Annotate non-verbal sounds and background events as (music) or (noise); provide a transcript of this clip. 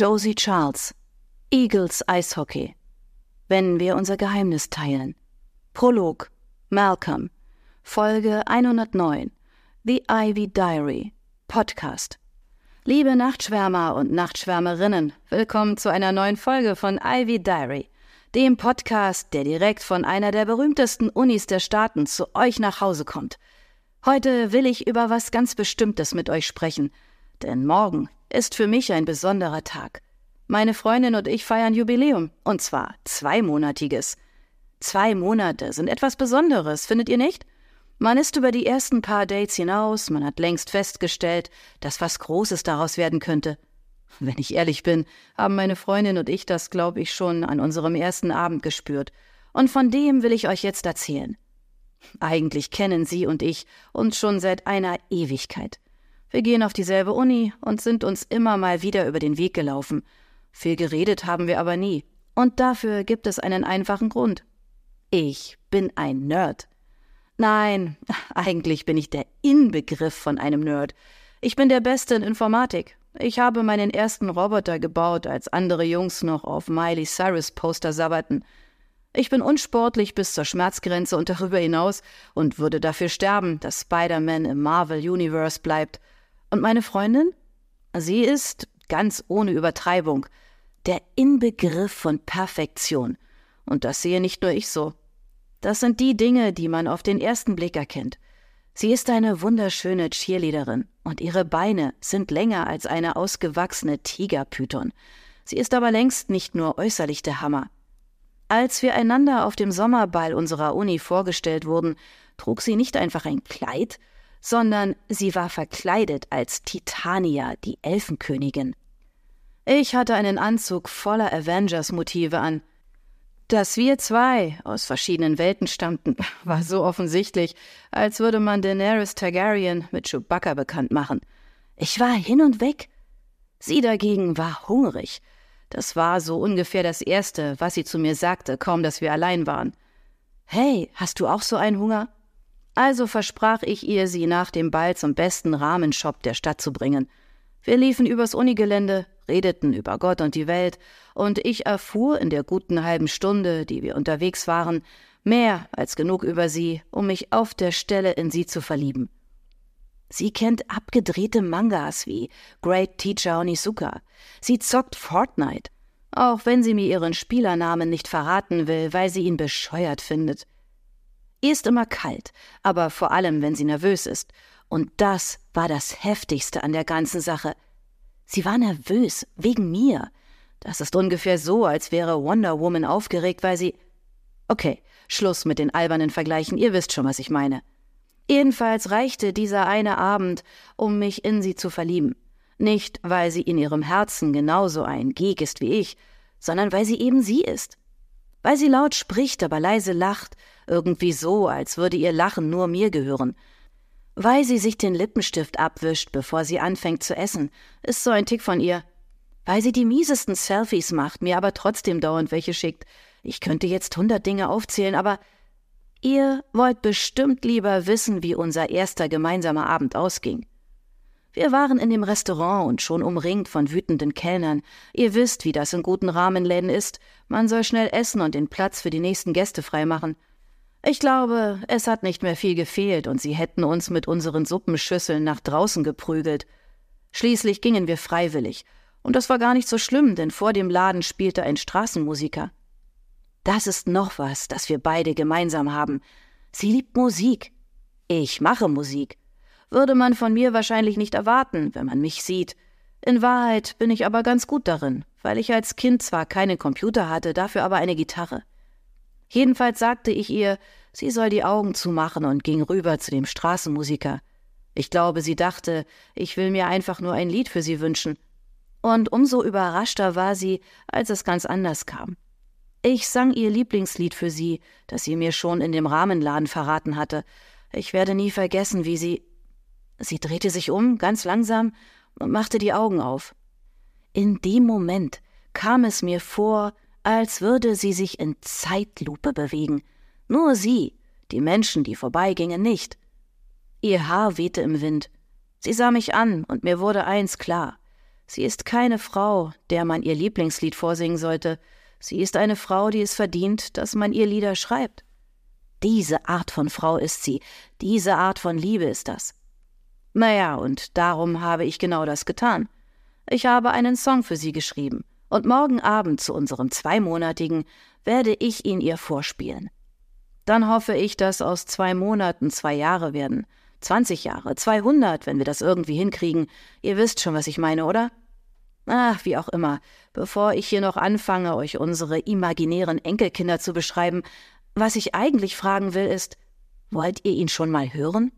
Josie Charles, Eagles Eishockey, wenn wir unser Geheimnis teilen. Prolog, Malcolm, Folge 109, The Ivy Diary, Podcast. Liebe Nachtschwärmer und Nachtschwärmerinnen, willkommen zu einer neuen Folge von Ivy Diary, dem Podcast, der direkt von einer der berühmtesten Unis der Staaten zu euch nach Hause kommt. Heute will ich über was ganz Bestimmtes mit euch sprechen, denn morgen ist für mich ein besonderer Tag. Meine Freundin und ich feiern Jubiläum, und zwar zweimonatiges. Zwei Monate sind etwas Besonderes, findet ihr nicht? Man ist über die ersten paar Dates hinaus, man hat längst festgestellt, dass was Großes daraus werden könnte. Wenn ich ehrlich bin, haben meine Freundin und ich das, glaube ich, schon an unserem ersten Abend gespürt. Und von dem will ich euch jetzt erzählen. Eigentlich kennen sie und ich uns schon seit einer Ewigkeit. Wir gehen auf dieselbe Uni und sind uns immer mal wieder über den Weg gelaufen. Viel geredet haben wir aber nie. Und dafür gibt es einen einfachen Grund. Ich bin ein Nerd. Nein, (laughs) eigentlich bin ich der Inbegriff von einem Nerd. Ich bin der Beste in Informatik. Ich habe meinen ersten Roboter gebaut, als andere Jungs noch auf Miley Cyrus Poster sabberten. Ich bin unsportlich bis zur Schmerzgrenze und darüber hinaus und würde dafür sterben, dass Spider-Man im Marvel Universe bleibt. Und meine Freundin? Sie ist, ganz ohne Übertreibung, der Inbegriff von Perfektion. Und das sehe nicht nur ich so. Das sind die Dinge, die man auf den ersten Blick erkennt. Sie ist eine wunderschöne Cheerleaderin und ihre Beine sind länger als eine ausgewachsene Tigerpython. Sie ist aber längst nicht nur äußerlich der Hammer. Als wir einander auf dem Sommerball unserer Uni vorgestellt wurden, trug sie nicht einfach ein Kleid, sondern sie war verkleidet als Titania, die Elfenkönigin. Ich hatte einen Anzug voller Avengers-Motive an. Dass wir zwei aus verschiedenen Welten stammten, (laughs) war so offensichtlich, als würde man Daenerys Targaryen mit Chewbacca bekannt machen. Ich war hin und weg. Sie dagegen war hungrig. Das war so ungefähr das Erste, was sie zu mir sagte, kaum dass wir allein waren. Hey, hast du auch so einen Hunger? Also versprach ich ihr, sie nach dem Ball zum besten Rahmenshop der Stadt zu bringen. Wir liefen übers Unigelände, redeten über Gott und die Welt, und ich erfuhr in der guten halben Stunde, die wir unterwegs waren, mehr als genug über sie, um mich auf der Stelle in sie zu verlieben. Sie kennt abgedrehte Mangas wie Great Teacher Onizuka. Sie zockt Fortnite, auch wenn sie mir ihren Spielernamen nicht verraten will, weil sie ihn bescheuert findet. Ihr ist immer kalt, aber vor allem, wenn sie nervös ist. Und das war das Heftigste an der ganzen Sache. Sie war nervös, wegen mir. Das ist ungefähr so, als wäre Wonder Woman aufgeregt, weil sie. Okay, Schluss mit den albernen Vergleichen, ihr wisst schon, was ich meine. Jedenfalls reichte dieser eine Abend, um mich in sie zu verlieben. Nicht, weil sie in ihrem Herzen genauso ein Geek ist wie ich, sondern weil sie eben sie ist. Weil sie laut spricht, aber leise lacht, irgendwie so, als würde ihr Lachen nur mir gehören. Weil sie sich den Lippenstift abwischt, bevor sie anfängt zu essen, ist so ein Tick von ihr. Weil sie die miesesten Selfies macht, mir aber trotzdem dauernd welche schickt. Ich könnte jetzt hundert Dinge aufzählen, aber ihr wollt bestimmt lieber wissen, wie unser erster gemeinsamer Abend ausging. Wir waren in dem Restaurant und schon umringt von wütenden Kellnern. Ihr wisst, wie das in guten Rahmenläden ist. Man soll schnell essen und den Platz für die nächsten Gäste freimachen. Ich glaube, es hat nicht mehr viel gefehlt und sie hätten uns mit unseren Suppenschüsseln nach draußen geprügelt. Schließlich gingen wir freiwillig. Und das war gar nicht so schlimm, denn vor dem Laden spielte ein Straßenmusiker. Das ist noch was, das wir beide gemeinsam haben. Sie liebt Musik. Ich mache Musik. Würde man von mir wahrscheinlich nicht erwarten, wenn man mich sieht. In Wahrheit bin ich aber ganz gut darin, weil ich als Kind zwar keinen Computer hatte, dafür aber eine Gitarre. Jedenfalls sagte ich ihr, sie soll die Augen zumachen und ging rüber zu dem Straßenmusiker. Ich glaube, sie dachte, ich will mir einfach nur ein Lied für sie wünschen. Und umso überraschter war sie, als es ganz anders kam. Ich sang ihr Lieblingslied für sie, das sie mir schon in dem Rahmenladen verraten hatte. Ich werde nie vergessen, wie sie. Sie drehte sich um, ganz langsam, und machte die Augen auf. In dem Moment kam es mir vor, als würde sie sich in Zeitlupe bewegen. Nur sie, die Menschen, die vorbeigingen, nicht. Ihr Haar wehte im Wind. Sie sah mich an, und mir wurde eins klar. Sie ist keine Frau, der man ihr Lieblingslied vorsingen sollte. Sie ist eine Frau, die es verdient, dass man ihr Lieder schreibt. Diese Art von Frau ist sie, diese Art von Liebe ist das. Naja, und darum habe ich genau das getan. Ich habe einen Song für sie geschrieben, und morgen Abend zu unserem zweimonatigen werde ich ihn ihr vorspielen. Dann hoffe ich, dass aus zwei Monaten zwei Jahre werden, zwanzig Jahre, zweihundert, wenn wir das irgendwie hinkriegen. Ihr wisst schon, was ich meine, oder? Ach, wie auch immer, bevor ich hier noch anfange, euch unsere imaginären Enkelkinder zu beschreiben, was ich eigentlich fragen will, ist, wollt ihr ihn schon mal hören?